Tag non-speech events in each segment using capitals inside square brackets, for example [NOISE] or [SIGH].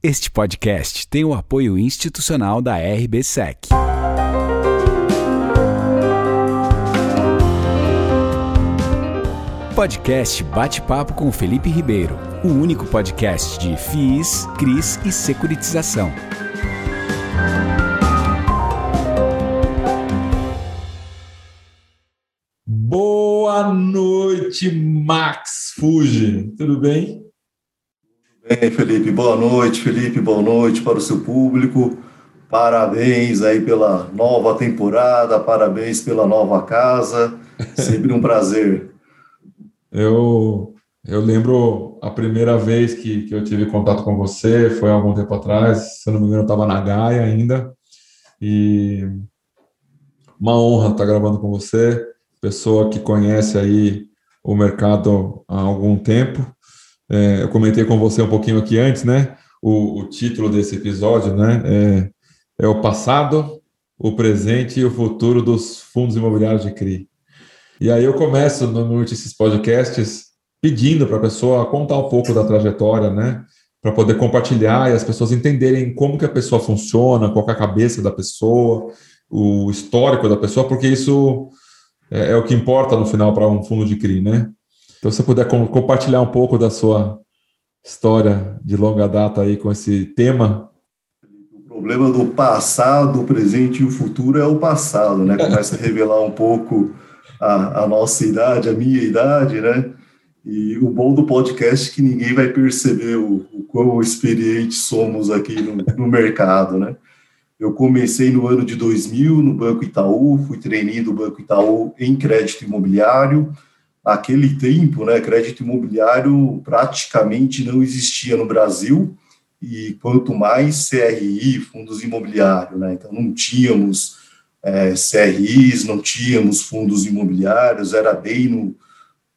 Este podcast tem o apoio institucional da RBSEC. Podcast Bate-Papo com Felipe Ribeiro, o único podcast de FIIs, CRIs e securitização. Boa noite, Max Fuji. Tudo bem? Bem, Felipe, boa noite, Felipe, boa noite para o seu público. Parabéns aí pela nova temporada, parabéns pela nova casa. [LAUGHS] Sempre um prazer. Eu, eu lembro a primeira vez que, que eu tive contato com você, foi há algum tempo atrás, se eu não me engano, eu estava na Gaia ainda. E uma honra estar gravando com você, pessoa que conhece aí o mercado há algum tempo é, eu comentei com você um pouquinho aqui antes, né? O, o título desse episódio, né? É, é, o passado, o presente e o futuro dos fundos imobiliários de CRI. E aí eu começo no Notícias Podcasts pedindo para a pessoa contar um pouco da trajetória, né? Para poder compartilhar e as pessoas entenderem como que a pessoa funciona, qual é a cabeça da pessoa, o histórico da pessoa, porque isso é, é o que importa no final para um fundo de CRI, né? Então, se você puder compartilhar um pouco da sua história de longa data aí com esse tema. O problema do passado, presente e o futuro é o passado, né? Começa a revelar um pouco a, a nossa idade, a minha idade, né? E o bom do podcast é que ninguém vai perceber o, o quão experientes somos aqui no, no mercado, né? Eu comecei no ano de 2000 no Banco Itaú, fui treinado do Banco Itaú em crédito imobiliário, Aquele tempo, né, crédito imobiliário praticamente não existia no Brasil, e quanto mais CRI, fundos imobiliários, né? Então não tínhamos é, CRIs, não tínhamos fundos imobiliários, era bem no,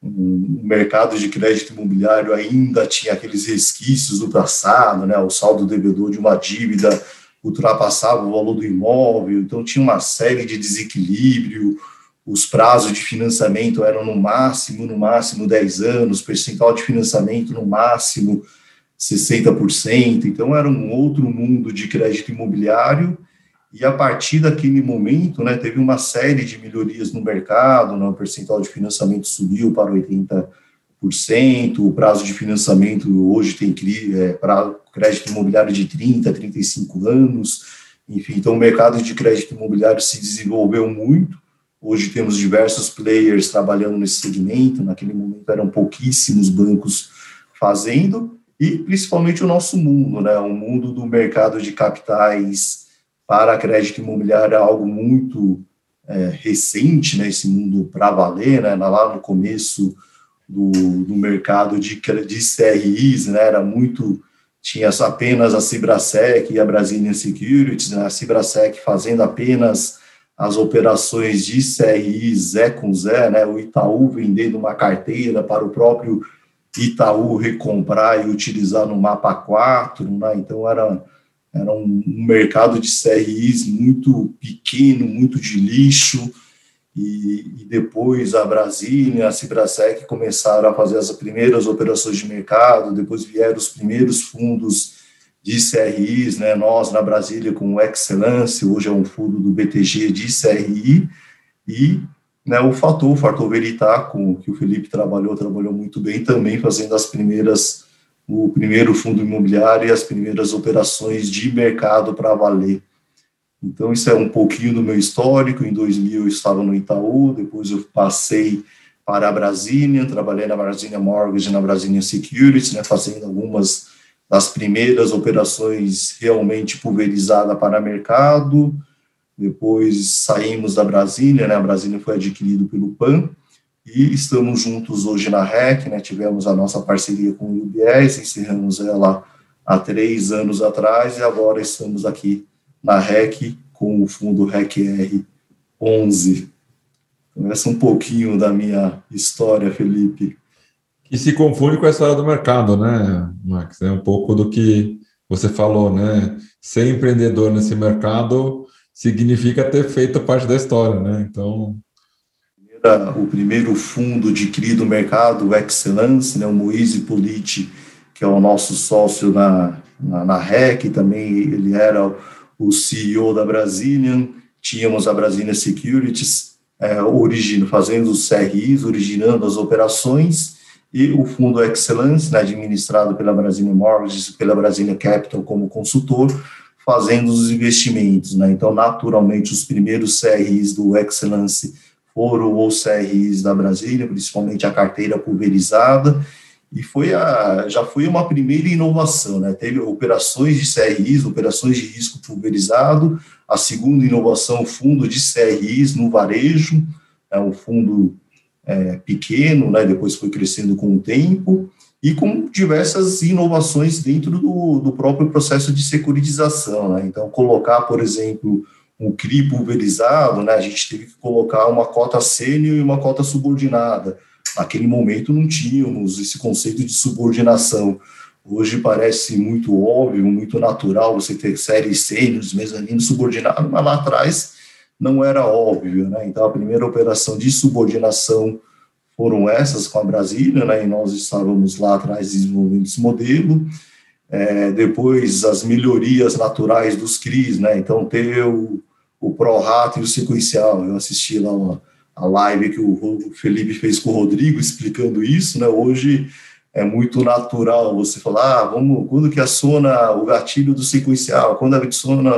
no, mercado de crédito imobiliário ainda tinha aqueles resquícios do passado, né? O saldo devedor de uma dívida ultrapassava o valor do imóvel, então tinha uma série de desequilíbrio, os prazos de financiamento eram no máximo, no máximo 10 anos, percentual de financiamento no máximo 60%, então era um outro mundo de crédito imobiliário, e a partir daquele momento, né, teve uma série de melhorias no mercado, né, o percentual de financiamento subiu para 80%, o prazo de financiamento hoje tem é, crédito imobiliário de 30, 35 anos, enfim, então o mercado de crédito imobiliário se desenvolveu muito, Hoje temos diversos players trabalhando nesse segmento, naquele momento eram pouquíssimos bancos fazendo, e principalmente o nosso mundo, né? O mundo do mercado de capitais para crédito imobiliário é algo muito é, recente, né? Esse mundo para valer, né? Lá no começo do, do mercado de, de CRIs, né? Era muito tinha apenas a Cibrasec e a Brazilian Securities, né? a Cibrasec fazendo apenas as operações de CRI Zé com Zé, né, o Itaú vendendo uma carteira para o próprio Itaú recomprar e utilizar no mapa 4, né, então era, era um, mercado de CRIs muito pequeno, muito de lixo, e, e, depois a Brasília, a Cibrasec começaram a fazer as primeiras operações de mercado, depois vieram os primeiros fundos de CRIs, né? Nós na Brasília com o Excellence, hoje é um fundo do BTG de CRI e né, o Fator, o Fator Veritá, com que o Felipe trabalhou, trabalhou muito bem também fazendo as primeiras o primeiro fundo imobiliário e as primeiras operações de mercado para valer. Então, isso é um pouquinho do meu histórico. Em 2000, eu estava no Itaú, depois eu passei para a Brasília, trabalhei na Brasília Mortgage na Brasília Securities, né, fazendo algumas das primeiras operações realmente pulverizada para mercado, depois saímos da Brasília, né, a Brasília foi adquirido pelo PAN, e estamos juntos hoje na REC, né, tivemos a nossa parceria com o UBS, encerramos ela há três anos atrás, e agora estamos aqui na REC com o fundo REC-R 11. Então, essa é um pouquinho da minha história, Felipe. E se confunde com a história do mercado, né, Max? É um pouco do que você falou, né? Ser empreendedor nesse mercado significa ter feito parte da história, né? Então. O primeiro fundo de CRI do mercado, o Excellence, né, o Moise Politi, que é o nosso sócio na, na, na REC, também ele era o CEO da Brazilian, tínhamos a Brazilian Securities é, origin, fazendo os CRIs, originando as operações, e o Fundo Excellence, né, administrado pela Brazilian Mortgages pela Brazilian Capital como consultor, fazendo os investimentos. Né? Então, naturalmente, os primeiros CRIs do Excellence foram os CRIs da Brasília, principalmente a carteira pulverizada, e foi a, já foi uma primeira inovação, né? Teve operações de CRIs, operações de risco pulverizado, a segunda inovação, fundo de CRIs no varejo, é um fundo é, pequeno, né? Depois foi crescendo com o tempo, e com diversas inovações dentro do, do próprio processo de securitização, né? Então, colocar, por exemplo, um CRI pulverizado, né? A gente teve que colocar uma cota sênior e uma cota subordinada, Naquele momento não tínhamos esse conceito de subordinação. Hoje parece muito óbvio, muito natural você ter séries sênios, mezaninos subordinados, mas lá atrás não era óbvio, né? Então a primeira operação de subordinação foram essas com a Brasília, né? E nós estávamos lá atrás desenvolvendo esse modelo. É, depois as melhorias naturais dos CRIs, né? Então ter o, o Pro-Rato e o sequencial. Eu assisti lá uma, a live que o Felipe fez com o Rodrigo explicando isso, né? Hoje é muito natural você falar, ah, vamos, quando que aciona o gatilho do sequencial, quando aciona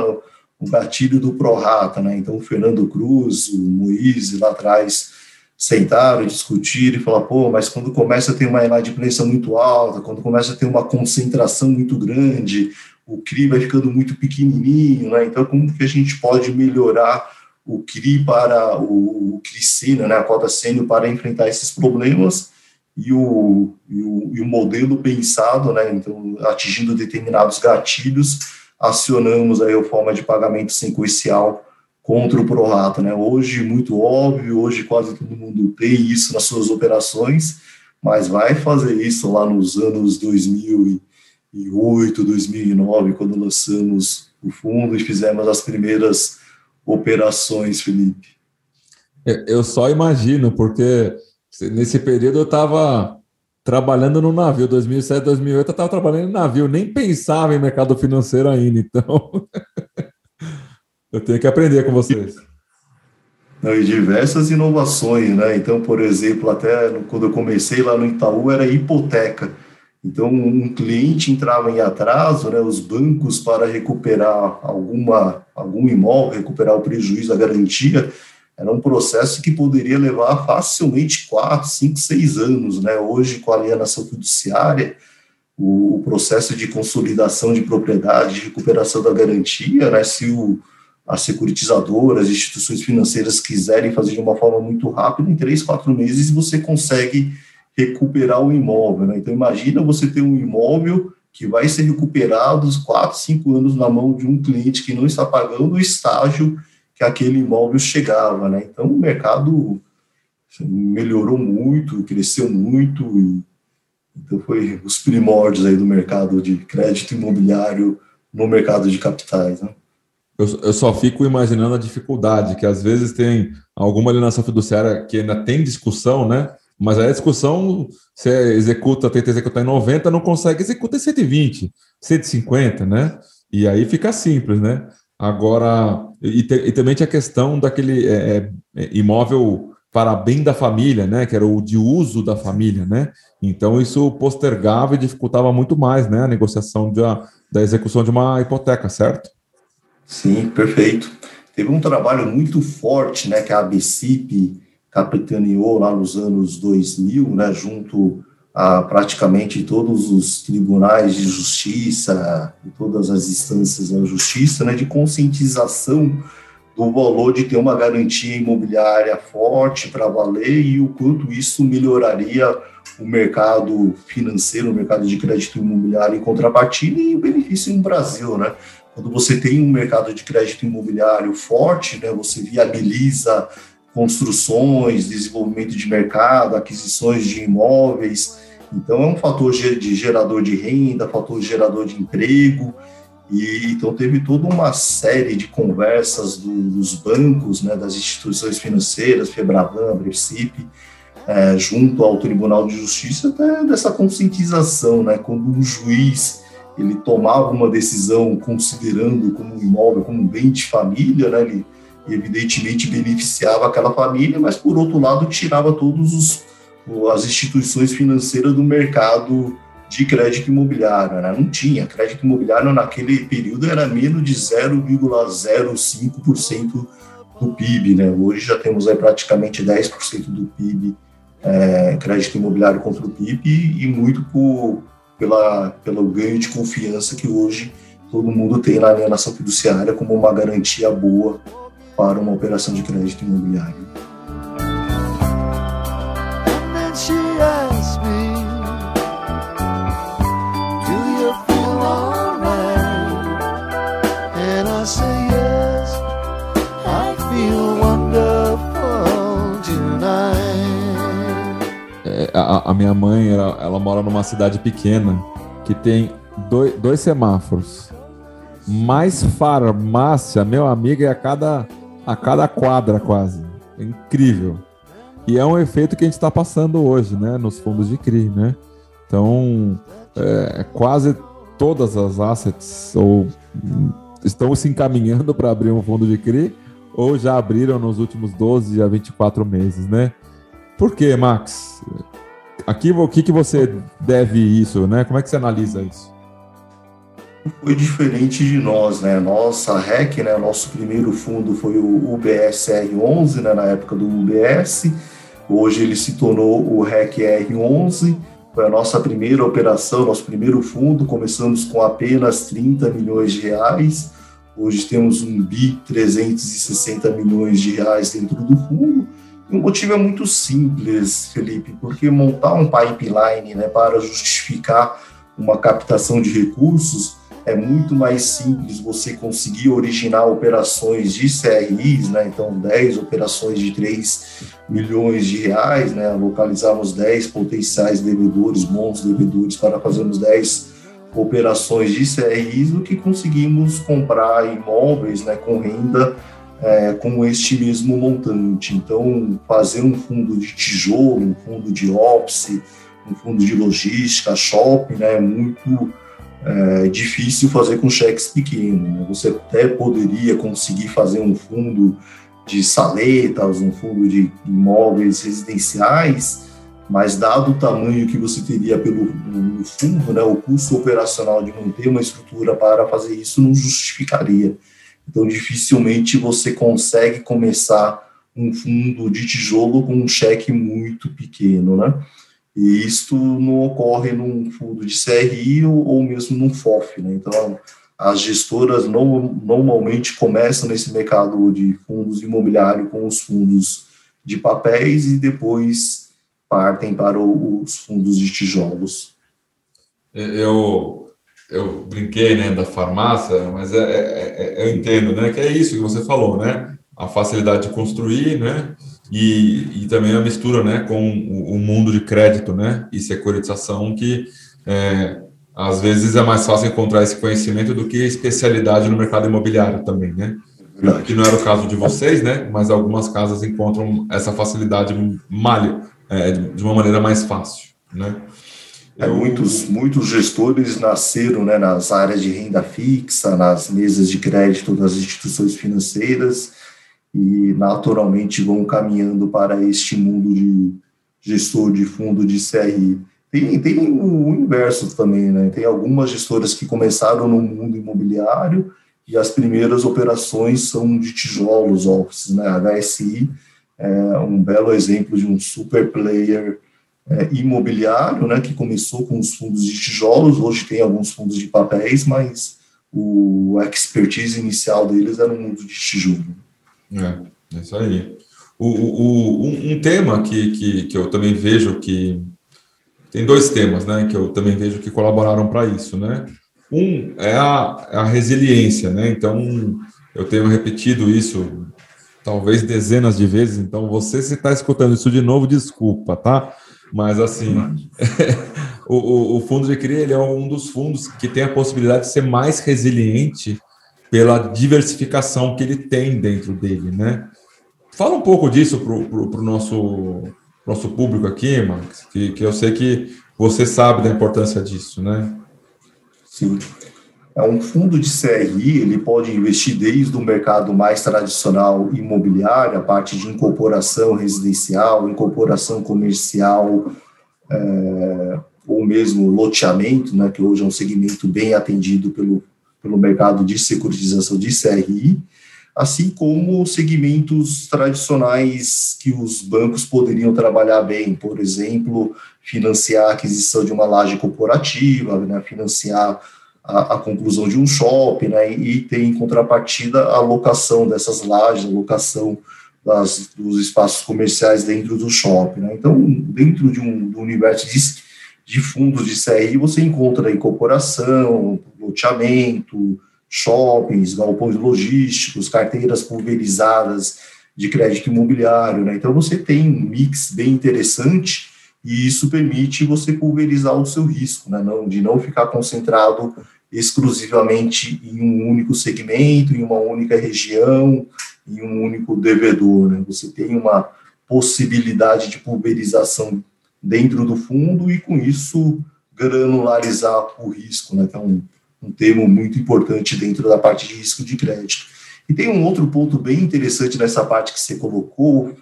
o gatilho do prorata, né? Então, o Fernando Cruz, o Moise lá atrás sentaram, discutiram e falaram, pô, mas quando começa a ter uma inadimplência muito alta, quando começa a ter uma concentração muito grande, o CRI vai ficando muito pequenininho, né? Então, como que a gente pode melhorar o CRI para o, o CRI sênior, né, a cota sênior para enfrentar esses problemas e o, e o, e o modelo pensado, né, então atingindo determinados gatilhos, acionamos a forma de pagamento sequencial contra o prorata, né? Hoje muito óbvio, hoje quase todo mundo tem isso nas suas operações, mas vai fazer isso lá nos anos 2008, 2009, quando lançamos o fundo e fizemos as primeiras operações, Felipe? Eu só imagino, porque nesse período eu estava trabalhando no navio, 2007, 2008 eu estava trabalhando no navio, nem pensava em mercado financeiro ainda, então [LAUGHS] eu tenho que aprender com vocês. E diversas inovações, né? Então, por exemplo, até quando eu comecei lá no Itaú era hipoteca. Então, um cliente entrava em atraso, né, os bancos para recuperar alguma, algum imóvel, recuperar o prejuízo, a garantia, era um processo que poderia levar facilmente quatro, cinco, seis anos. Né? Hoje, com a alienação fiduciária, o, processo de consolidação de propriedade, de recuperação da garantia, né, se o, a securitizadora, as instituições financeiras quiserem fazer de uma forma muito rápida, em três, quatro meses você consegue recuperar o imóvel. Né? Então, imagina você ter um imóvel que vai ser recuperado quatro, cinco anos na mão de um cliente que não está pagando o estágio que aquele imóvel chegava. Né? Então, o mercado assim, melhorou muito, cresceu muito, e, então foi os primórdios aí do mercado de crédito imobiliário no mercado de capitais. Né? Eu, eu, só fico imaginando a dificuldade, que às vezes tem alguma alienação fiduciária que ainda tem discussão, né? Mas aí a discussão, você executa, tenta executar em 90, não consegue, executa em 120, 150, né? E aí fica simples, né? Agora, e, te, e também tinha a questão daquele é, é, é, imóvel para bem da família, né? Que era o de uso da família, né? Então isso postergava e dificultava muito mais, né? A negociação de, da execução de uma hipoteca, certo? Sim, perfeito. Teve um trabalho muito forte, né? Que a ABCIP capitaneou lá nos anos 2000, né, junto a praticamente todos os tribunais de justiça e todas as instâncias da justiça, né, de conscientização do valor de ter uma garantia imobiliária forte para valer e o quanto isso melhoraria o mercado financeiro, o mercado de crédito imobiliário em contrapartida e o benefício no Brasil, né? Quando você tem um mercado de crédito imobiliário forte, né, você viabiliza construções, desenvolvimento de mercado, aquisições de imóveis. Então, é um fator de gerador de renda, fator gerador de emprego. E então teve toda uma série de conversas do, dos bancos, né, das instituições financeiras, Febraban, Brecipe, é, junto ao Tribunal de Justiça, até dessa conscientização, né, quando um juiz ele tomava uma decisão considerando como um imóvel, como um bem de família, né? Ele evidentemente beneficiava aquela família, mas por outro lado tirava todos os as instituições financeiras do mercado de crédito imobiliário, né? Não tinha crédito imobiliário naquele período era menos de 0,05% do PIB, né? Hoje já temos aí praticamente 10% do PIB é, crédito imobiliário contra o PIB e muito por, pela, pelo ganho de confiança que hoje todo mundo tem na alienação fiduciária como uma garantia boa para uma operação de crédito imobiliário. A, a minha mãe, ela, ela, mora numa cidade pequena que tem dois, dois semáforos. Mais farmácia, meu amigo, é a cada, a cada quadra quase. É incrível. E é um efeito que a gente está passando hoje, né? Nos fundos de CRI, né? Então, é, quase todas as assets ou estão se encaminhando para abrir um fundo de CRI ou já abriram nos últimos 12 a 24 meses, né? Por quê, Max? Aqui, o que, que você deve isso, né? Como é que você analisa isso? Foi diferente de nós, né? Nossa REC, né? Nosso primeiro fundo foi o UBSR11, né? Na época do UBS. Hoje ele se tornou o REC-R11. Foi a nossa primeira operação, nosso primeiro fundo. Começamos com apenas 30 milhões de reais. Hoje temos um BI 360 milhões de reais dentro do fundo o motivo é muito simples, Felipe, porque montar um pipeline né, para justificar uma captação de recursos é muito mais simples você conseguir originar operações de CRIs, né? então 10 operações de 3 milhões de reais, né? localizarmos 10 potenciais devedores, bons devedores, para fazermos 10 operações de CRIs, do que conseguimos comprar imóveis né, com renda é, com este mesmo montante. Então, fazer um fundo de tijolo, um fundo de ópice, um fundo de logística, shopping, né, é muito é, difícil fazer com cheques pequenos. Né? Você até poderia conseguir fazer um fundo de saletas, um fundo de imóveis residenciais, mas dado o tamanho que você teria pelo no fundo, né, o custo operacional de manter uma estrutura para fazer isso não justificaria. Então, dificilmente você consegue começar um fundo de tijolo com um cheque muito pequeno, né? E isto não ocorre num fundo de CRI ou, ou mesmo num FOF, né? Então, as gestoras no, normalmente começam nesse mercado de fundos imobiliários com os fundos de papéis e depois partem para os fundos de tijolos. Eu eu brinquei né, da farmácia, mas é, é, é, eu entendo né, que é isso que você falou, né? A facilidade de construir, né? E, e também a mistura né, com o, o mundo de crédito né, e securitização, que é, às vezes é mais fácil encontrar esse conhecimento do que especialidade no mercado imobiliário também, né? Que não era o caso de vocês, né? Mas algumas casas encontram essa facilidade malha, é, de uma maneira mais fácil, né? É, muitos, muitos gestores nasceram né, nas áreas de renda fixa, nas mesas de crédito das instituições financeiras e naturalmente vão caminhando para este mundo de gestor de fundo de CRI. Tem, tem o inverso também, né? Tem algumas gestoras que começaram no mundo imobiliário e as primeiras operações são de tijolos, offices, né? A HSI é um belo exemplo de um super player é, imobiliário, né, que começou com os fundos de tijolos, hoje tem alguns fundos de papéis, mas o expertise inicial deles era no mundo de tijolo. É, é isso aí. O, o, um, um tema que, que, que eu também vejo que tem dois temas, né, que eu também vejo que colaboraram para isso, né? Um é a, é a resiliência, né? Então, eu tenho repetido isso talvez dezenas de vezes. Então, você se está escutando isso de novo, desculpa, tá? Mas assim, [LAUGHS] o, o, o, fundo de CRI ele é um dos fundos que tem a possibilidade de ser mais resiliente pela diversificação que ele tem dentro dele, né? Fala um pouco disso para o nosso, nosso público aqui, Max, que, que eu sei que você sabe da importância disso, né? Sim. É um fundo de CRI, ele pode investir desde o mercado mais tradicional imobiliário, a parte de incorporação residencial, incorporação comercial, é, ou mesmo loteamento, né, que hoje é um segmento bem atendido pelo, pelo mercado de securitização de CRI, assim como segmentos tradicionais que os bancos poderiam trabalhar bem, por exemplo, financiar a aquisição de uma laje corporativa, né, financiar a, a, conclusão de um shopping, né, e, ter em contrapartida a locação dessas lajes, a locação das, dos espaços comerciais dentro do shopping. Né. Então, dentro de um do universo de, de fundos de CRI, você encontra incorporação, loteamento, shoppings, galpões logísticos, carteiras pulverizadas de crédito imobiliário. Né. Então, você tem um mix bem interessante e isso permite você pulverizar o seu risco, né, não, de não ficar concentrado exclusivamente em um único segmento, em uma única região, em um único devedor. Né? Você tem uma possibilidade de pulverização dentro do fundo e, com isso, granularizar o risco, né? que é um, um termo muito importante dentro da parte de risco de crédito. E tem um outro ponto bem interessante nessa parte que você colocou,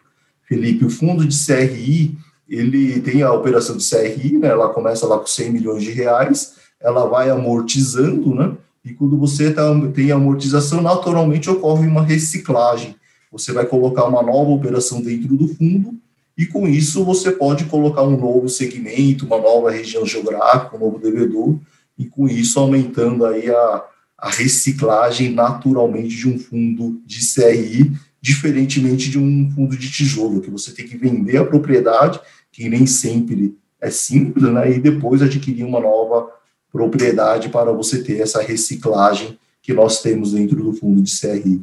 Felipe, o fundo de CRI, ele tem a operação de CRI, né, ela começa lá com 100 milhões de reais, ela vai amortizando, né? E quando você tá, tem amortização, naturalmente ocorre uma reciclagem. Você vai colocar uma nova operação dentro do fundo e com isso você pode colocar um novo segmento, uma nova região geográfica, um novo devedor e com isso aumentando aí a, a reciclagem naturalmente de um fundo de CRI, diferentemente de um fundo de tijolo, que você tem que vender a propriedade, que nem sempre é simples, né, e depois adquirir uma nova propriedade para você ter essa reciclagem que nós temos dentro do fundo de CRI.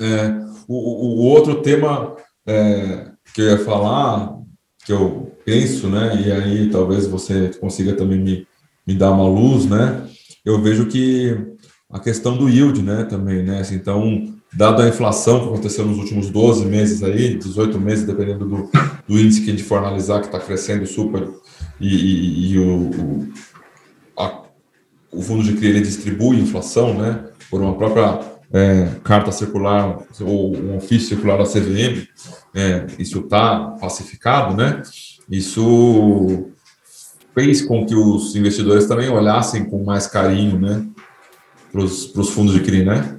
É, o, o, outro tema é, que eu ia falar, que eu penso, né, e aí talvez você consiga também me, me dar uma luz, né, eu vejo que a questão do yield, né, também, né, assim, então, dado a inflação que aconteceu nos últimos 12 meses aí, 18 meses, dependendo do, do índice que a gente for analisar, que está crescendo super, e, e, e o, o a, o fundo de CRI ele distribui inflação, né, por uma própria é, carta circular ou um ofício circular da CVM, é, isso está pacificado, né? Isso fez com que os investidores também olhassem com mais carinho, né, para os fundos de CRI, né?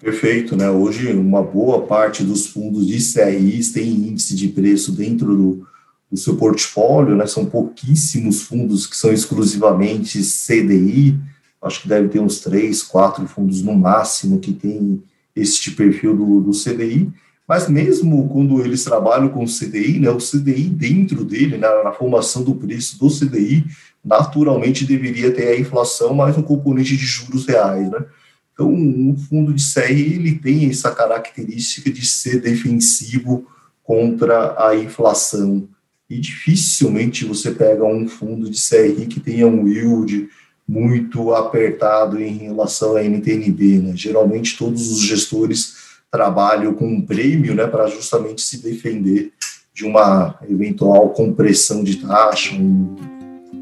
Perfeito, né? Hoje, uma boa parte dos fundos de CRIs tem índice de preço dentro do, do seu portfólio, né? São pouquíssimos fundos que são exclusivamente CDI, acho que deve ter uns três, quatro fundos no máximo que tem este perfil do, do CDI, mas mesmo quando eles trabalham com o CDI, né, o CDI dentro dele, na, né, na formação do preço do CDI, naturalmente deveria ter a inflação mais um componente de juros reais, né? Então, um fundo de CRI, ele tem essa característica de ser defensivo contra a inflação e dificilmente você pega um fundo de CRI que tenha um yield muito apertado em relação à NTNB. Né? Geralmente, todos os gestores trabalham com um prêmio né, para justamente se defender de uma eventual compressão de taxa. Um,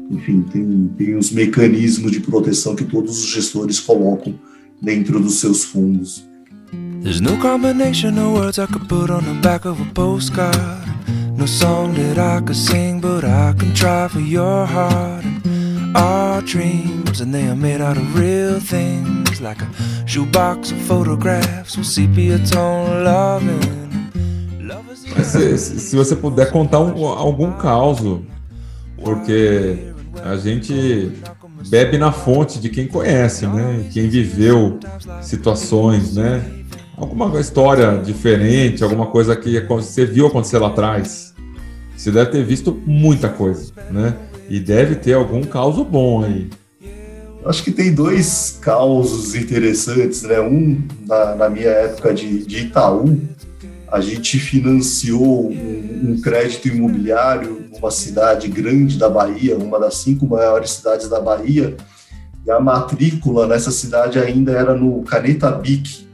enfim, tem, tem os mecanismos de proteção que todos os gestores colocam dentro dos seus fundos. There's no combination of words I could put on the back of a postcard. No song that I could sing, but I can try for your heart. And our dreams, and they are made out of real things, like a shoebox of photographs with sepia tone loving. Se, se você puder contar um, algum caos, porque a gente bebe na fonte de quem conhece, né? Quem viveu situações, né? Alguma história diferente, alguma coisa que você viu acontecer lá atrás. Você deve ter visto muita coisa, né? E deve ter algum caos bom aí. Acho que tem dois causos interessantes, né? Um, na, na minha época de, de, Itaú, a gente financiou um, um, crédito imobiliário numa cidade grande da Bahia, uma das cinco maiores cidades da Bahia, e a matrícula nessa cidade ainda era no Caneta Bic,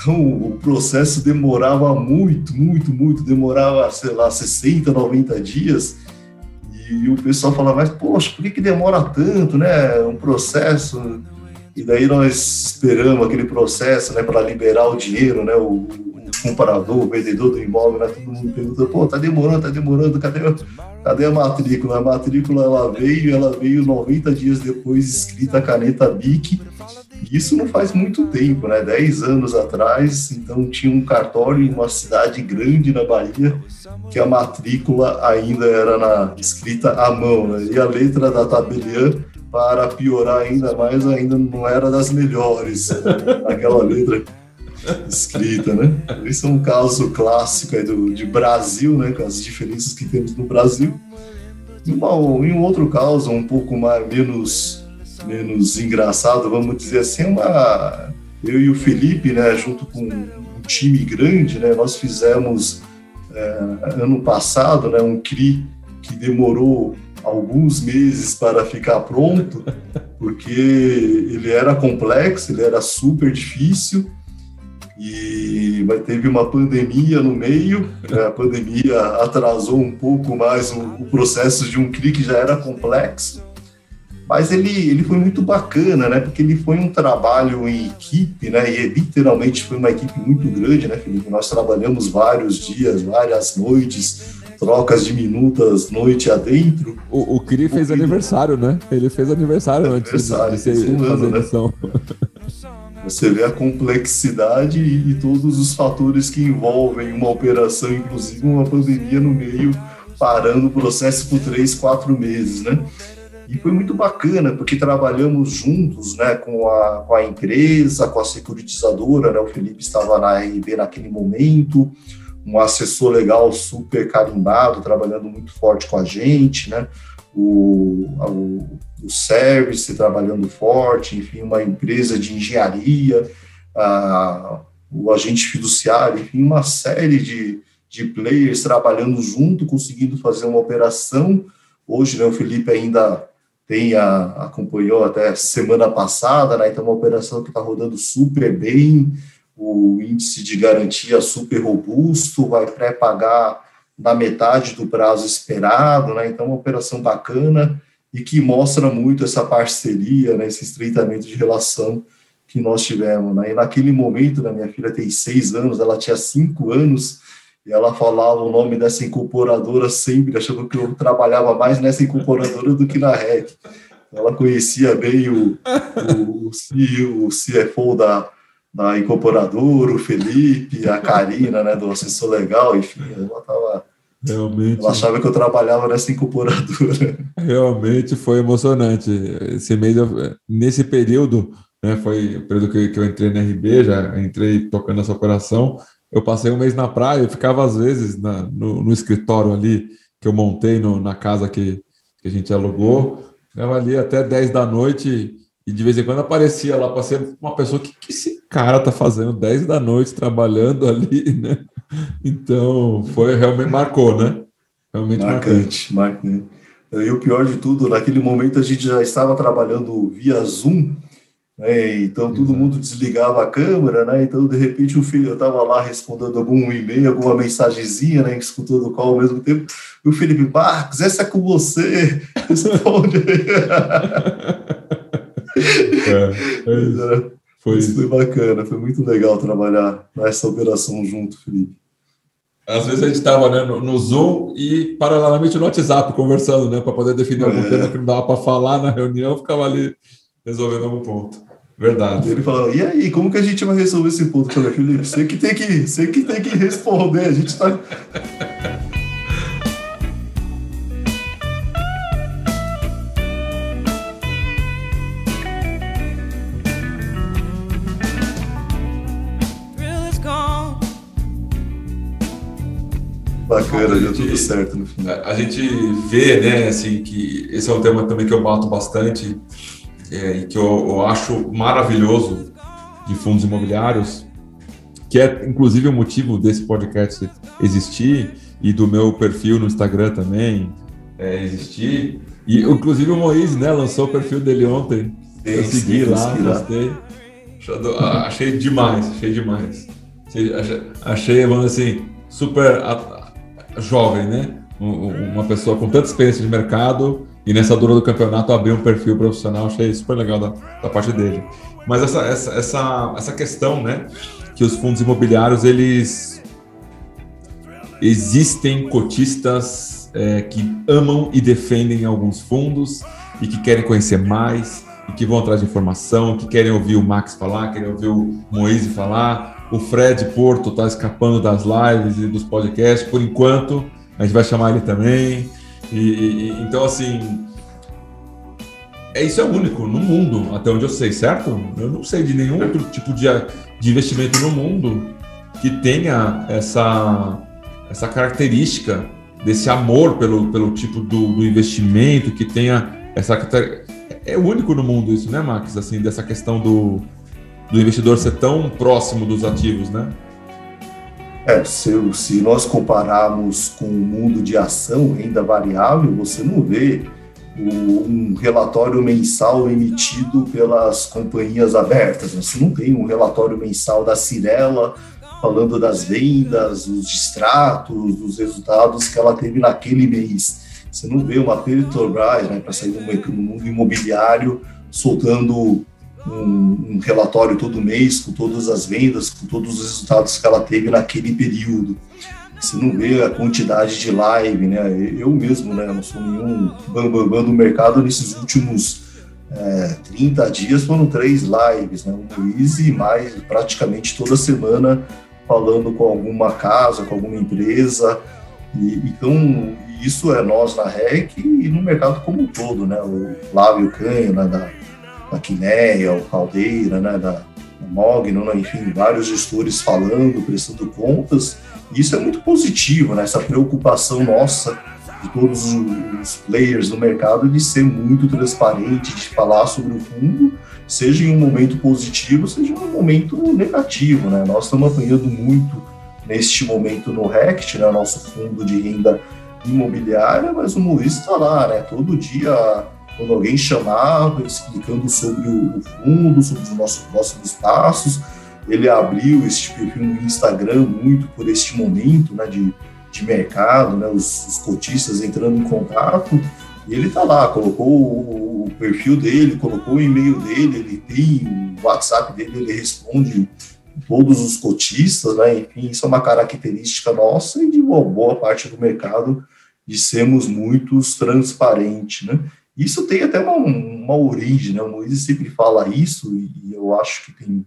então, o processo demorava muito, muito, muito, demorava, sei lá, 60, 90 dias. E, o pessoal fala, mas poxa, por que, que demora tanto, né? Um processo. E daí nós esperamos aquele processo, né, para liberar o dinheiro, né? O, o comprador, o vendedor do imóvel, né? Todo mundo pergunta, pô, tá demorando, tá demorando, cadê, cadê a matrícula? A matrícula ela veio, ela veio 90 dias depois escrita a caneta BIC isso não faz muito tempo, né? Dez anos atrás, então tinha um cartório em uma cidade grande na Bahia que a matrícula ainda era na, escrita à mão, né? E a letra da tabeliã, para piorar ainda mais, ainda não era das melhores, né? aquela letra [LAUGHS] escrita, né? Esse é um caso clássico aí do, de Brasil, né? Com as diferenças que temos no Brasil. Em um outro caso, um pouco mais, menos menos engraçado, vamos dizer assim, uma eu e o Felipe, né, junto com um time grande, né, nós fizemos é, ano passado, né, um CRI que demorou alguns meses para ficar pronto, porque ele era complexo, ele era super difícil e mas teve uma pandemia no meio, né, a pandemia atrasou um pouco mais o, o processo de um CRI que já era complexo mas ele, ele foi muito bacana, né? Porque ele foi um trabalho em equipe, né? E literalmente foi uma equipe muito grande, né, Felipe? Nós trabalhamos vários dias, várias noites, trocas de minutas, noite adentro. O, o Cri fez o aniversário, né? Ele fez aniversário, aniversário antes de, de ser, fazer né? [LAUGHS] Você vê a complexidade e, e todos os fatores que envolvem uma operação, inclusive uma pandemia no meio, parando o processo por três, quatro meses, né? E foi muito bacana, porque trabalhamos juntos né, com, a, com a empresa, com a securitizadora, né, o Felipe estava na RB naquele momento, um assessor legal super carimbado, trabalhando muito forte com a gente, né, o, o, o service trabalhando forte, enfim, uma empresa de engenharia, a, o agente fiduciário, enfim, uma série de, de players trabalhando junto, conseguindo fazer uma operação. Hoje, né, o Felipe ainda tem a, acompanhou até semana passada, né? Então, uma operação que está rodando super bem, o índice de garantia super robusto, vai pré-pagar na metade do prazo esperado, né? Então, uma operação bacana e que mostra muito essa parceria, né? Esse estreitamento de relação que nós tivemos, né? E naquele momento, né, minha filha tem seis anos, ela tinha cinco anos, e ela falava o nome dessa incorporadora sempre, achando que eu trabalhava mais nessa incorporadora do que na REC. Ela conhecia bem o, o, CEO, o CFO da, da incorporadora, o Felipe, a Karina, né, do assessor legal, enfim, ela estava Realmente. Ela achava que eu trabalhava nessa incorporadora. Realmente foi emocionante. Esse mês, nesse período, né, foi o período que, que eu entrei na RB, já entrei tocando essa operação. Eu passei um mês na praia, eu ficava às vezes na, no, no, escritório ali que eu montei no, na casa que, que, a gente alugou. Ficava ali até 10 da noite e de vez em quando aparecia lá para ser uma pessoa que, que esse cara tá fazendo 10 da noite trabalhando ali, né? Então foi realmente marcou, né? Realmente marcante, marcante. E o pior de tudo, naquele momento a gente já estava trabalhando via Zoom né? Então todo mundo desligava a câmera, né? Então de repente o filho estava lá respondendo algum e-mail, alguma mensagenzinha, né? Escutando o call ao mesmo tempo. E o Felipe Marcos, essa é com você. [LAUGHS] Responde [LAUGHS] é, é foi, isso foi bacana, foi muito legal trabalhar nessa operação junto, Felipe. Às vezes a gente estava né, no, no, Zoom e paralelamente no WhatsApp conversando, né, para poder definir algum é. tema que não dava para falar na reunião, ficava ali resolvendo algum ponto. Verdade. Ele falou, e aí, como que a gente vai resolver esse ponto? Eu falei, Felipe, você que tem que, você que, tem que responder, a gente está... Bacana, deu tudo certo no final. A gente vê, né, assim, que esse é um tema também que eu bato bastante, é, e que eu, eu, acho maravilhoso de fundos imobiliários, que é inclusive o motivo desse podcast existir e do meu perfil no Instagram também é, existir. E inclusive o Moisés né, lançou o perfil dele ontem. Sim, eu segui sim, lá, gostei. Achei demais, achei demais. Achei, vamos assim, super jovem, né? uma pessoa com tanta experiência de mercado e nessa dura do campeonato abrir um perfil profissional, achei super legal da, da parte dele. Mas essa, essa, essa, essa questão, né, que os fundos imobiliários, eles existem cotistas é, que amam e defendem alguns fundos e que querem conhecer mais e que vão atrás de informação, que querem ouvir o Max falar, querem ouvir o Moise falar. O Fred Porto está escapando das lives e dos podcasts por enquanto. A gente vai chamar ele também. E, e, então, assim, é isso é único no mundo, até onde eu sei, certo? Eu não sei de nenhum outro tipo de, de investimento no mundo que tenha essa, essa característica desse amor pelo, pelo tipo do, do investimento, que tenha essa é único no mundo isso, né, Max? Assim, dessa questão do, do investidor ser tão próximo dos ativos, né? É, se, se nós compararmos com o mundo de ação, renda variável, você não vê um relatório mensal emitido pelas companhias abertas. Você não tem um relatório mensal da Cirela falando das vendas, os extratos, os resultados que ela teve naquele mês. Você não vê uma Petrobras, né, para sair do mundo imobiliário, soltando um, um, relatório todo mês com todas as vendas, com todos os resultados que ela teve naquele período. Você não vê a quantidade de live, né? Eu mesmo, né, não sou nenhum bambambam bam, bam do mercado nesses últimos é, 30 dias foram três lives, né? O Luiz e mais praticamente toda semana falando com alguma casa, com alguma empresa. E, então, isso é nós na REC e no mercado como um todo, né? O Flávio Canho, né, da, da Quineia, o Caldeira, né, da Mogno, né, enfim, vários gestores falando, prestando contas. E isso é muito positivo, né? Essa preocupação nossa de todos os players do mercado de ser muito transparente, de falar sobre o fundo, seja em um momento positivo, seja em um momento negativo, né? Nós estamos apanhando muito neste momento no RECT, né, nosso fundo de renda imobiliária, mas o Luiz está lá, né? Todo dia, quando alguém chamava, explicando sobre o, fundo, sobre os nossos próximos passos. Ele abriu este perfil no Instagram muito por este momento, né? De, de mercado, né? Os, os cotistas entrando em contato. E ele está lá, colocou o, perfil dele, colocou o e-mail dele, ele tem o WhatsApp dele, ele responde todos os cotistas, né? Enfim, isso é uma característica nossa e de uma boa parte do mercado de sermos muito transparentes, né? Isso tem até uma, uma origem, né? O Moisés sempre fala isso e eu acho que tem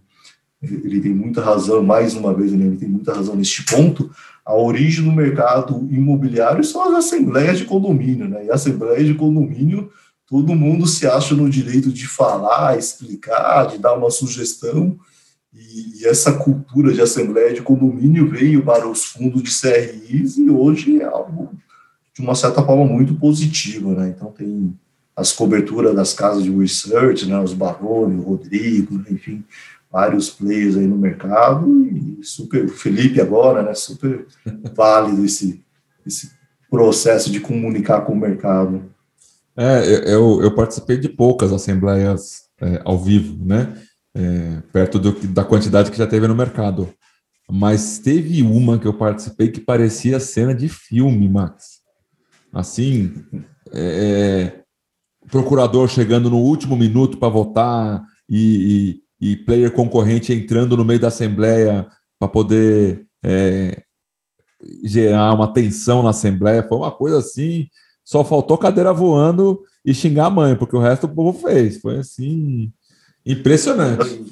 ele tem muita razão, mais uma vez, né? ele tem muita razão neste ponto. A origem do mercado imobiliário são as assembleias de condomínio, né? E a assembleia de condomínio, todo mundo se acha no direito de falar, explicar, de dar uma sugestão, e essa cultura de assembleia de condomínio veio para os fundos de CRIs e hoje é algo de uma certa forma muito positiva, né? Então tem as coberturas das casas de research, né? Os Baroni, o Rodrigo, né? enfim, vários players aí no mercado e super Felipe agora, né? Super válido esse esse processo de comunicar com o mercado. É, eu, eu participei de poucas assembleias é, ao vivo, né? é, perto do, da quantidade que já teve no mercado. Mas teve uma que eu participei que parecia cena de filme, Max. Assim, é, procurador chegando no último minuto para votar e, e, e, player concorrente entrando no meio da assembleia para poder é, gerar uma tensão na assembleia. Foi uma coisa assim, só faltou cadeira voando e xingar a mãe, porque o resto o povo fez. Foi assim, Impressionante.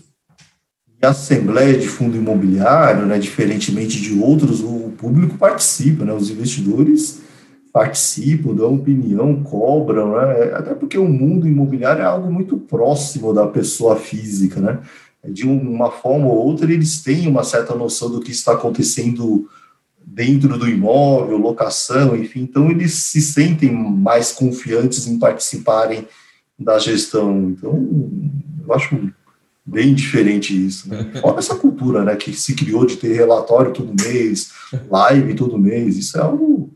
E a Assembleia de Fundo Imobiliário, né, diferentemente de outros, o público participa, né, os investidores participam, dão opinião, cobram, né, até porque o mundo imobiliário é algo muito próximo da pessoa física, né, de uma forma ou outra eles têm uma certa noção do que está acontecendo dentro do imóvel, locação, enfim, então eles se sentem mais confiantes em participarem da gestão. Então, eu acho bem diferente isso. Né? [LAUGHS] Fora essa cultura né, que se criou de ter relatório todo mês, live todo mês, isso é algo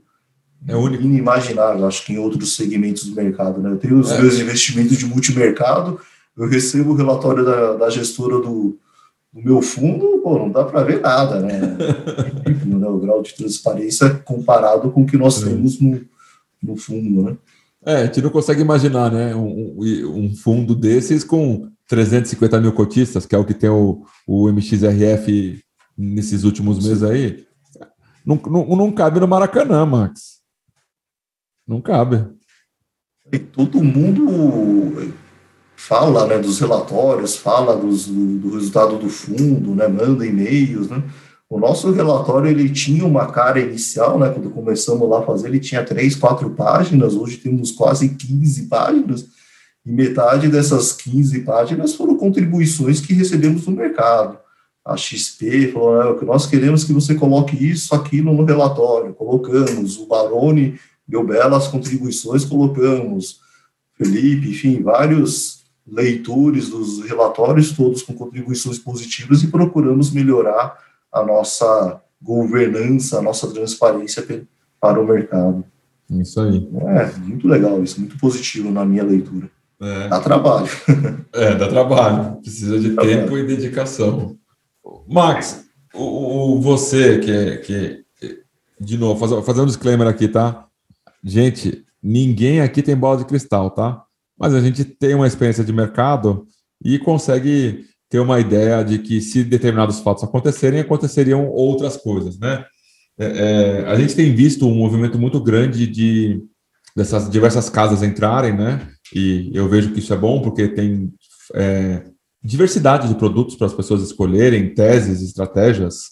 é único. inimaginável, acho que em outros segmentos do mercado. Né? Eu tenho os é. meus investimentos de multimercado, eu recebo o relatório da, da gestora do, no meu fundo, pô, não dá para ver nada, né? [LAUGHS] né? O grau de transparência comparado com o que nós temos no, no fundo, né? É, a gente não consegue imaginar, né? Um, um fundo desses com 350 mil cotistas, que é o que tem o, o MXRF nesses últimos meses aí. Não, não, não cabe no Maracanã, Max. Não cabe. E todo mundo fala né, dos relatórios, fala dos, do, do, resultado do fundo, né, manda e-mails. Né? O nosso relatório ele tinha uma cara inicial, né, quando começamos lá a fazer, ele tinha três, quatro páginas, hoje temos quase 15 páginas, e metade dessas 15 páginas foram contribuições que recebemos do mercado. A XP falou, ah, nós queremos que você coloque isso, aquilo no relatório, colocamos, o Baroni deu belas contribuições, colocamos, Felipe, enfim, vários leitores dos relatórios, todos com contribuições positivas, e procuramos melhorar a nossa governança, a nossa transparência para o mercado. Isso aí. É, muito legal isso, muito positivo na minha leitura. É. Dá trabalho. [LAUGHS] É, dá trabalho. Precisa de tempo e dedicação. Max, o, o, você que é, que de novo, faz, fazer um disclaimer aqui, tá? Gente, ninguém aqui tem bola de cristal, tá? Mas a gente tem uma experiência de mercado e consegue ter uma ideia de que se determinados fatos acontecerem, aconteceriam outras coisas, né? É, é, a gente tem visto um movimento muito grande de dessas diversas casas entrarem, né? E eu vejo que isso é bom porque tem é, diversidade de produtos para as pessoas escolherem, teses, estratégias,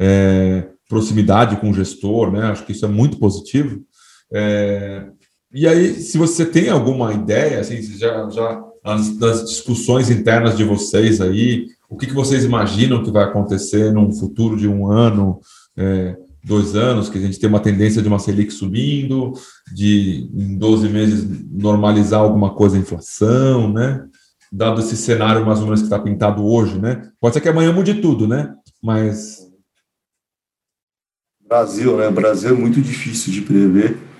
é, proximidade com o gestor, né? Acho que isso é muito positivo. É, e aí, se você tem alguma ideia, assim, já, já nas discussões internas de vocês aí, o que, que vocês imaginam que vai acontecer num futuro de um ano, é, dois anos, que a gente tem uma tendência de uma Selic subindo, de em 12 meses normalizar alguma coisa a inflação, né? Dado esse cenário mais ou menos que está pintado hoje, né? Pode ser que amanhã mude tudo, né? Mas. Brasil, né? Brasil é muito difícil de prever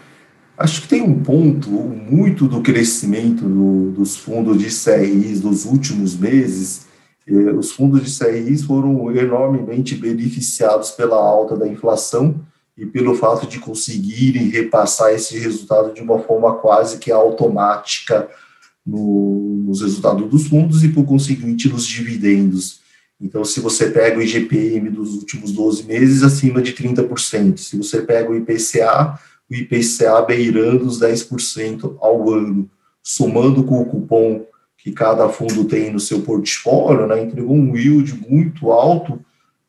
Acho que tem um ponto, muito do crescimento do, dos fundos de CRIs dos últimos meses, eh, os fundos de CRIs foram enormemente beneficiados pela alta da inflação e pelo fato de conseguirem repassar esse resultado de uma forma quase que automática no, nos resultados dos fundos e, por conseguinte, nos dividendos. Então, se você pega o IGPM dos últimos 12 meses, acima de 30%. Se você pega o IPCA, o IPCA beirando os 10% ao ano, somando com o cupom que cada fundo tem no seu portfólio, né, entregou um yield muito alto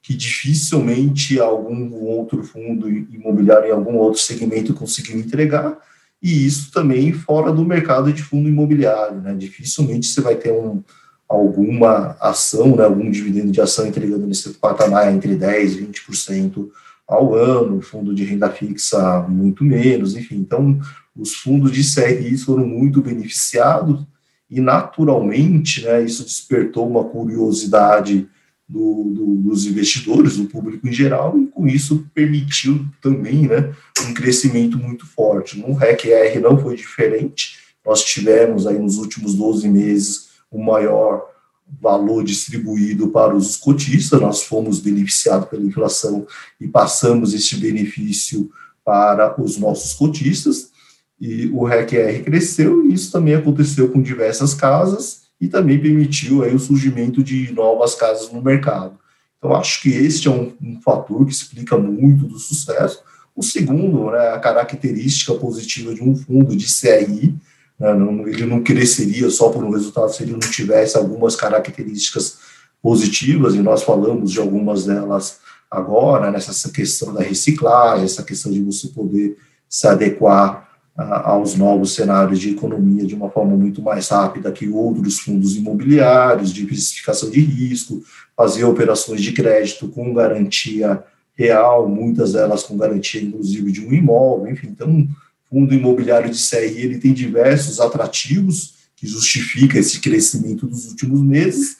que dificilmente algum outro fundo imobiliário em algum outro segmento conseguiu entregar, e isso também fora do mercado de fundo imobiliário. Né? Dificilmente você vai ter um, alguma ação, né, algum dividendo de ação entregando nesse patamar entre 10% e 20% ao ano, fundo de renda fixa muito menos, enfim. Então, os fundos de CRIs foram muito beneficiados e, naturalmente, né, isso despertou uma curiosidade do, do, dos investidores, do público em geral, e com isso permitiu também né, um crescimento muito forte. No REC-R não foi diferente, nós tivemos aí nos últimos 12 meses o maior valor distribuído para os cotistas, nós fomos beneficiados pela inflação e passamos este benefício para os nossos cotistas, e o REC-R cresceu, e isso também aconteceu com diversas casas, e também permitiu aí o surgimento de novas casas no mercado. Então, acho que este é um, um fator que explica muito do sucesso. O segundo, né, a característica positiva de um fundo de CRI? Não, ele não cresceria só por um resultado se ele não tivesse algumas características positivas, e nós falamos de algumas delas agora, nessa questão da reciclagem, essa questão de você poder se adequar a, aos novos cenários de economia de uma forma muito mais rápida que outros fundos imobiliários, diversificação de risco, fazer operações de crédito com garantia real, muitas delas com garantia, inclusive, de um imóvel, enfim, então fundo imobiliário de CRI ele tem diversos atrativos que justifica esse crescimento dos últimos meses.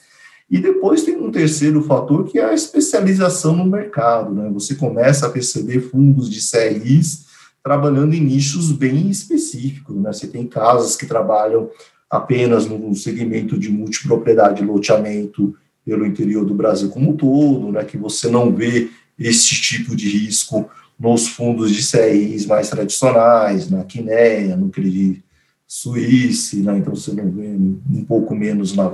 E depois tem um terceiro fator que é a especialização no mercado. Né? Você começa a perceber fundos de CRIs trabalhando em nichos bem específicos. Né? Você tem casas que trabalham apenas no segmento de multipropriedade, loteamento pelo interior do Brasil como um todo, né, que você não vê esse tipo de risco nos fundos de CRIs mais tradicionais, na Quinéia, no Credit Suíça, né, então você não vê um pouco menos na,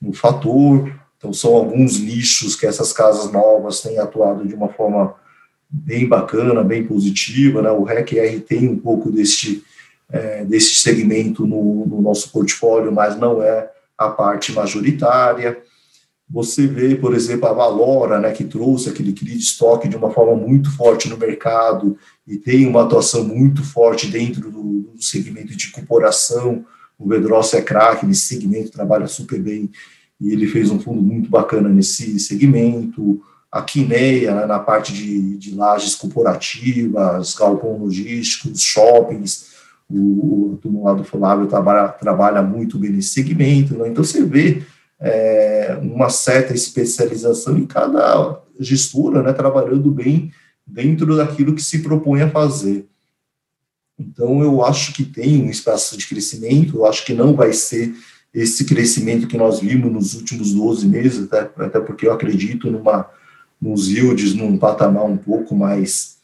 no fator. Então, são alguns nichos que essas casas novas têm atuado de uma forma bem bacana, bem positiva. Né? O REC-R tem um pouco deste, é, segmento no, no nosso portfólio, mas não é a parte majoritária. Você vê, por exemplo, a Valora, né, que trouxe aquele de estoque de uma forma muito forte no mercado e tem uma atuação muito forte dentro do, do segmento de corporação. O Vedrosso é craque nesse segmento, trabalha super bem e ele fez um fundo muito bacana nesse segmento. A Quineia, né, na parte de, de lajes corporativas, galpão logísticos, shoppings, o, o lá do Flávio trabalha, trabalha muito bem nesse segmento. Né? Então, você vê é, uma certa especialização em cada gestora, né, trabalhando bem dentro daquilo que se propõe a fazer. Então, eu acho que tem um espaço de crescimento, eu acho que não vai ser esse crescimento que nós vimos nos últimos 12 meses, até, até porque eu acredito numa, nos yields num patamar um pouco mais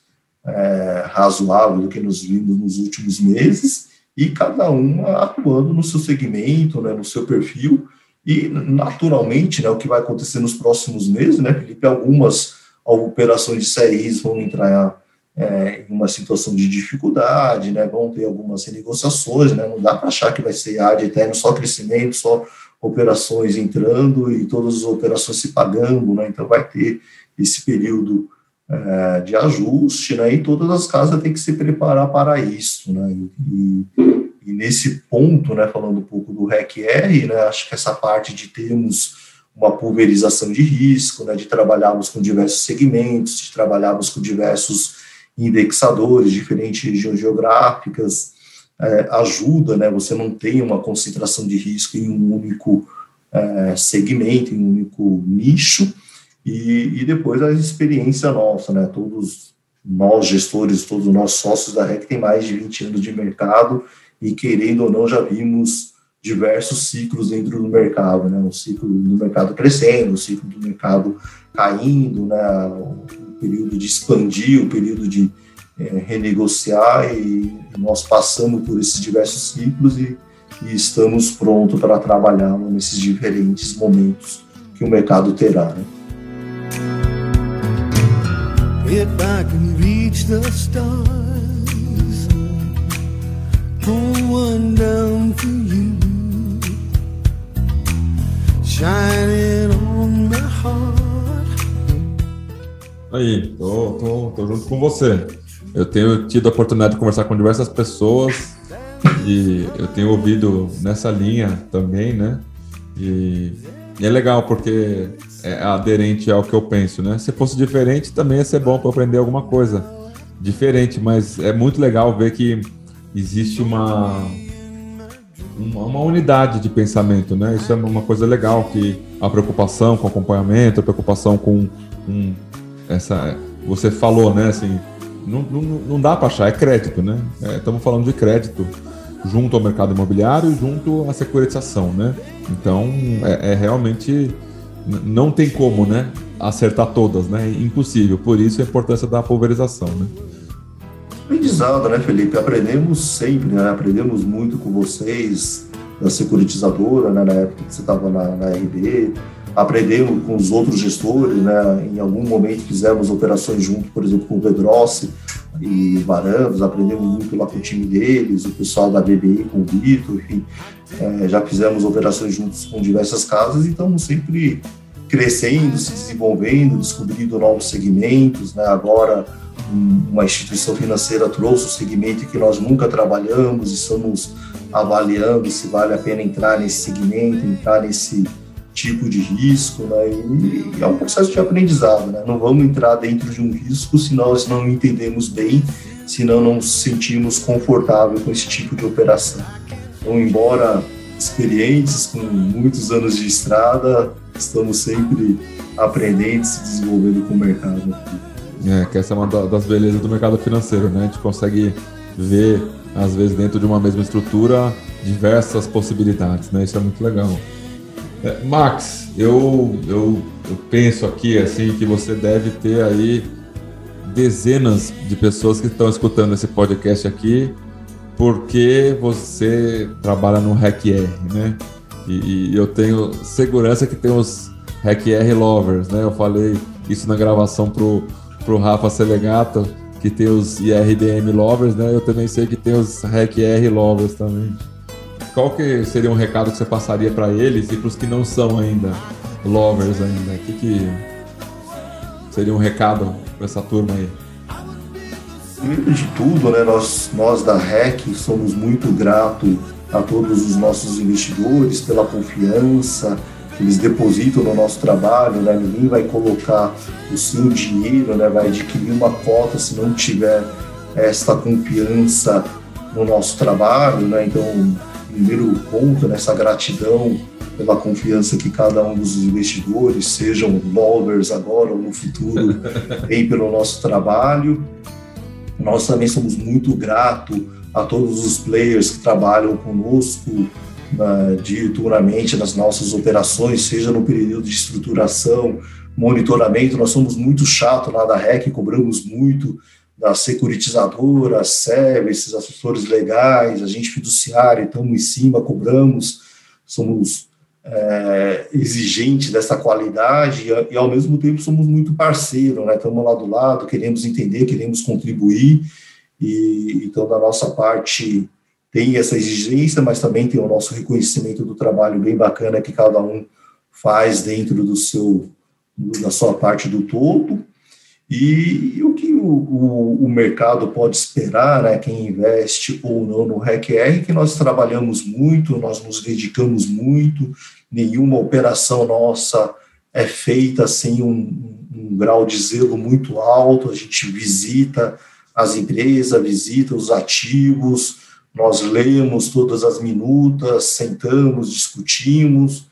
é, razoável do que nos vimos nos últimos meses, e cada uma atuando no seu segmento, né, no seu perfil, e naturalmente, né, o que vai acontecer nos próximos meses, né, Felipe, algumas operações de CRIs vão entrar é, em uma situação de dificuldade, né, vão ter algumas renegociações, né, não dá para achar que vai ser ad eterno só crescimento, só operações entrando e todas as operações se pagando, né, então vai ter esse período é, de ajuste, né, e todas as casas têm que se preparar para isso, né, e, e nesse ponto, né, falando um pouco do REC-R, né, acho que essa parte de termos uma pulverização de risco, né, de trabalharmos com diversos segmentos, de trabalharmos com diversos indexadores, diferentes regiões geográficas, é, ajuda, né? Você não tem uma concentração de risco em um único é, segmento, em um único nicho, e, e, depois a experiência nossa, né? Todos nós gestores, todos nós sócios da REC têm mais de 20 anos de mercado e querendo ou não já vimos diversos ciclos dentro do mercado, né? O ciclo do mercado crescendo, o ciclo do mercado caindo, né? período de expandir, o período de é, renegociar, e nós passamos por esses diversos ciclos e, e estamos prontos para trabalhar nesses diferentes momentos que o mercado terá. Né? If I can reach the stars, one down for you, shining on my heart. Aí, tô, tô, tô junto com você. Eu tenho tido a oportunidade de conversar com diversas pessoas e eu tenho ouvido nessa linha também, né? E, e é legal porque é aderente ao que eu penso, né? Se fosse diferente, também ia ser bom para aprender alguma coisa diferente, mas é muito legal ver que existe uma, uma, uma unidade de pensamento, né? Isso é uma coisa legal, que a preocupação com acompanhamento, a preocupação com um, essa você falou, né? Assim, não, não, não dá para achar, é crédito, né? É, estamos falando de crédito junto ao mercado imobiliário, junto à securitização, né? Então, é, é realmente não tem como, né? Acertar todas, né? Impossível. Por isso a importância da pulverização, né? Aprendizado, né, Felipe? Aprendemos sempre, né? Aprendemos muito com vocês da securitizadora, né? Na época que você estava na, na RB, aprendemos com os outros gestores, né? Em algum momento fizemos operações junto, por exemplo, com o Pedrossi e Varandas, aprendemos muito lá com o time deles, o pessoal da BBI com o Vitor, enfim, é, já fizemos operações juntos com diversas casas e estamos sempre crescendo, se desenvolvendo, descobrindo novos segmentos, né? Agora uma instituição financeira trouxe um segmento que nós nunca trabalhamos e estamos avaliando se vale a pena entrar nesse segmento, entrar nesse tipo de risco, né? E, é um processo de aprendizado, né? Não vamos entrar dentro de um risco se nós não entendemos bem, se não nos sentimos confortável com esse tipo de operação. Então, embora experientes, com muitos anos de estrada, estamos sempre aprendendo e se desenvolvendo com o mercado. É, que essa é uma das belezas do mercado financeiro, né? A gente consegue ver, às vezes, dentro de uma mesma estrutura, diversas possibilidades, né? Isso é muito legal. É, Max, eu, eu, eu penso aqui assim que você deve ter aí dezenas de pessoas que estão escutando esse podcast aqui porque você trabalha no RecR, né? E, e, eu tenho segurança que tem os RecR lovers, né? Eu falei isso na gravação pro, pro Rafa Selegato, que tem os IRDM lovers, né? Eu também sei que tem os RecR lovers também. Qual que seria um recado que você passaria para eles e para os que não são ainda lovers ainda? O que, que seria um recado para essa turma aí? Primeiro de tudo, né, nós, nós da REC somos muito gratos a todos os nossos investidores pela confiança eles depositam no nosso trabalho, né? ninguém vai colocar o seu dinheiro, né? vai adquirir uma cota se não tiver esta confiança no nosso trabalho. Né? Então, primeiro ponto, nessa gratidão pela confiança que cada um dos investidores, sejam lovers agora ou no futuro, [LAUGHS] tem pelo nosso trabalho. Nós também somos muito gratos a todos os players que trabalham conosco uh, diuturnamente nas nossas operações, seja no período de estruturação, monitoramento. Nós somos muito chato lá da REC, cobramos muito da securitizadora, services, assessores legais, agente fiduciário, estamos em cima, cobramos, somos é, exigentes dessa qualidade e, ao mesmo tempo somos muito parceiro, né? Estamos lá do lado, queremos entender, queremos contribuir e então da nossa parte tem essa exigência, mas também tem o nosso reconhecimento do trabalho bem bacana que cada um faz dentro do seu da sua parte do todo. E, o que o, o, o, mercado pode esperar, né, quem investe ou não no RECR, que nós trabalhamos muito, nós nos dedicamos muito, nenhuma operação nossa é feita sem um, um grau de zelo muito alto, a gente visita as empresas, visita os ativos, nós lemos todas as minutas, sentamos, discutimos,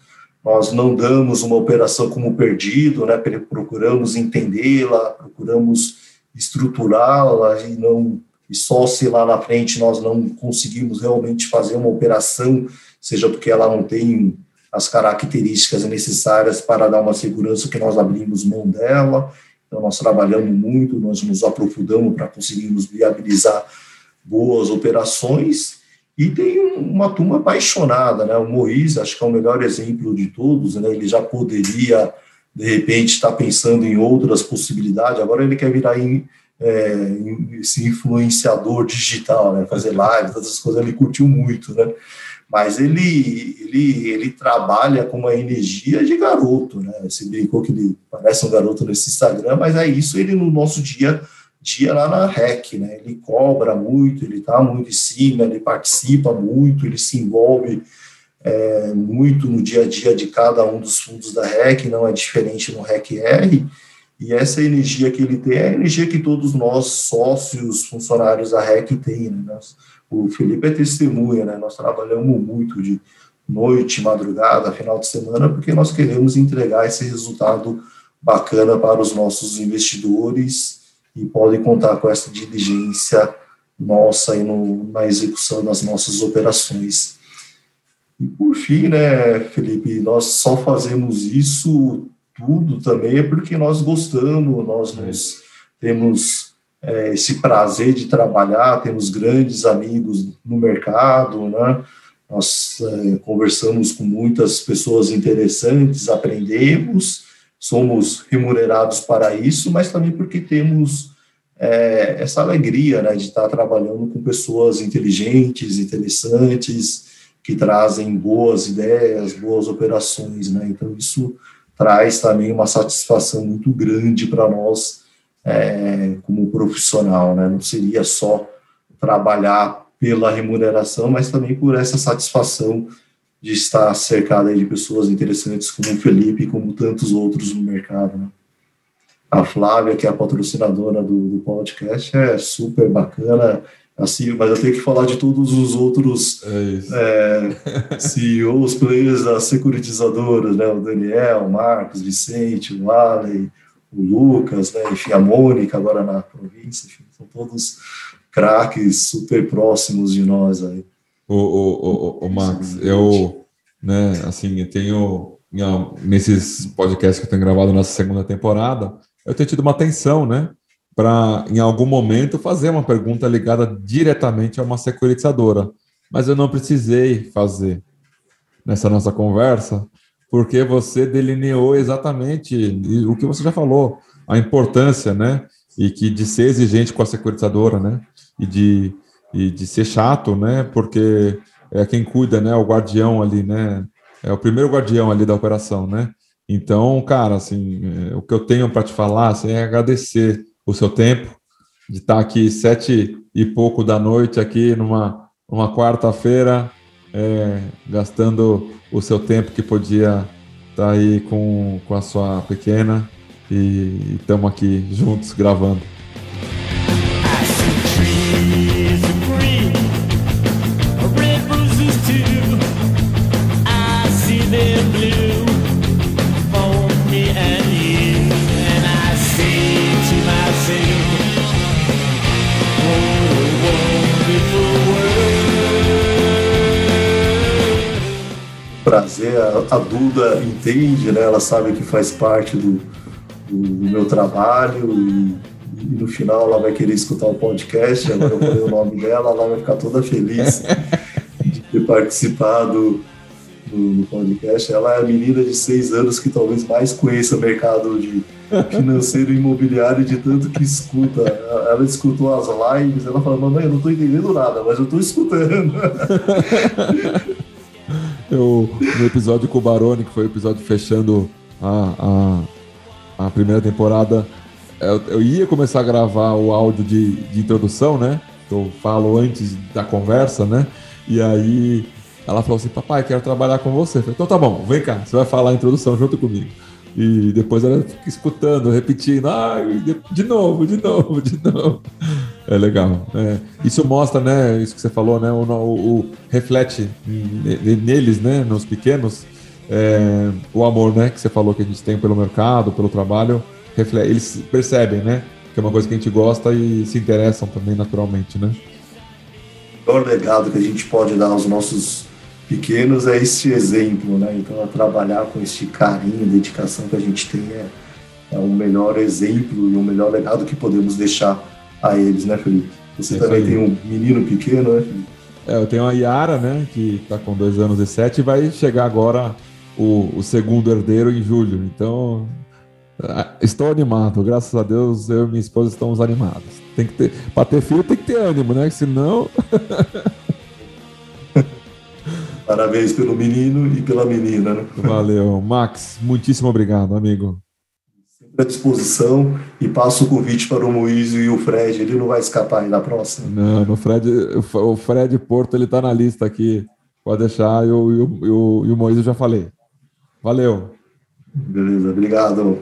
nós não damos uma operação como perdido, né? procuramos entendê-la, procuramos estruturá-la e não e só se lá na frente nós não conseguimos realmente fazer uma operação, seja porque ela não tem as características necessárias para dar uma segurança que nós abrimos mão dela. Então nós trabalhamos muito, nós nos aprofundamos para conseguirmos viabilizar boas operações e tem uma turma apaixonada, né? O Moisés, acho que é o melhor exemplo de todos, né? Ele já poderia, de repente, estar pensando em outras possibilidades, agora ele quer virar em, é, esse influenciador digital, né? Fazer lives, todas essas coisas, ele curtiu muito, né? Mas ele, ele, ele trabalha com uma energia de garoto, né? Você brincou que ele parece um garoto nesse Instagram, mas é isso, ele no nosso dia dia lá na REC, né? Ele cobra muito, ele está muito em cima, ele participa muito, ele se envolve é, muito no dia a dia de cada um dos fundos da REC, não é diferente no REC-R, e essa energia que ele tem é a energia que todos nós, sócios, funcionários da REC, tem, né? O Felipe é testemunha, né? Nós trabalhamos muito de noite, madrugada, final de semana, porque nós queremos entregar esse resultado bacana para os nossos investidores e podem contar com essa diligência nossa aí no, na execução das nossas operações. E por fim, né, Felipe, nós só fazemos isso tudo também é porque nós gostamos, nós nos, temos é, esse prazer de trabalhar, temos grandes amigos no mercado, né? Nós é, conversamos com muitas pessoas interessantes, aprendemos somos remunerados para isso, mas também porque temos é, essa alegria né, de estar trabalhando com pessoas inteligentes, interessantes, que trazem boas ideias, boas operações. Né? Então, isso traz também uma satisfação muito grande para nós é, como profissional. Né? Não seria só trabalhar pela remuneração, mas também por essa satisfação de estar cercada de pessoas interessantes como o Felipe e como tantos outros no mercado. Né? A Flávia, que é a patrocinadora do, do, podcast, é super bacana, assim, mas eu tenho que falar de todos os outros é é, CEOs, players das securitizadoras, né? o Daniel, o Marcos, Vicente, o Allen, o Lucas, né? enfim, a Mônica agora na província, enfim, são todos craques super próximos de nós aí. O, o, o, o Max, eu, né, assim, eu tenho nesses podcasts que eu tenho gravado nessa segunda temporada, eu tenho tido uma atenção, né? Para, em algum momento, fazer uma pergunta ligada diretamente a uma securitizadora. Mas eu não precisei fazer nessa nossa conversa, porque você delineou exatamente o que você já falou, a importância, né? E que de ser exigente com a securitizadora, né? E de, e de ser chato, né? Porque é quem cuida, né? O guardião ali, né? É o primeiro guardião ali da operação, né? Então, cara, assim, é, o que eu tenho para te falar assim, é agradecer o seu tempo de estar aqui sete e pouco da noite aqui numa, numa quarta-feira, é, gastando o seu tempo que podia estar aí com, com a sua pequena e estamos aqui juntos gravando. A, Duda entende, né? Ela sabe que faz parte do, do, meu trabalho e, e, no final ela vai querer escutar o podcast. Agora eu falei o nome dela, ela vai ficar toda feliz de ter participado do, do, podcast. Ela é a menina de seis anos que talvez mais conheça o mercado de financeiro e imobiliário de tanto que escuta. Ela escutou as lives, ela fala, mamãe, eu não estou entendendo nada, mas eu estou escutando. [LAUGHS] Eu, no episódio com o Baroni, que foi o episódio fechando a, a, a primeira temporada, eu, eu, ia começar a gravar o áudio de, de introdução, né? Que eu falo antes da conversa, né? E aí ela falou assim: Papai, quero trabalhar com você. Eu falei: Então tá bom, vem cá, você vai falar a introdução junto comigo. E depois ela fica escutando, repetindo, ah, de novo, de novo, de novo. É legal. É. Isso mostra, né? Isso que você falou, né? O, o, o reflete neles, né? Nos pequenos, é, o amor, né? Que você falou que a gente tem pelo mercado, pelo trabalho. Reflete, eles percebem, né? Que é uma coisa que a gente gosta e se interessam também naturalmente, né? O legado que a gente pode dar aos nossos pequenos é este exemplo, né? Então, trabalhar com este carinho, dedicação que a gente tem é, é o melhor exemplo e o melhor legado que podemos deixar a eles, né, Felipe? Você é também tem um menino pequeno, né, Felipe? É, eu tenho a Yara, né, que está com dois anos e sete, e vai chegar agora o, o segundo herdeiro em julho. Então, estou animado, graças a Deus, eu e minha esposa estamos animados. Tem que ter, para ter filho tem que ter ânimo, né? Senão. [LAUGHS] Parabéns pelo menino e pela menina, né? Valeu. Max, muitíssimo obrigado, amigo. À disposição e passo o convite para o Moisés e o Fred. Ele não vai escapar aí na próxima. Não, no Fred, o Fred Porto ele está na lista aqui. Pode deixar, eu, eu, eu, e o eu já falei. Valeu. Beleza, obrigado.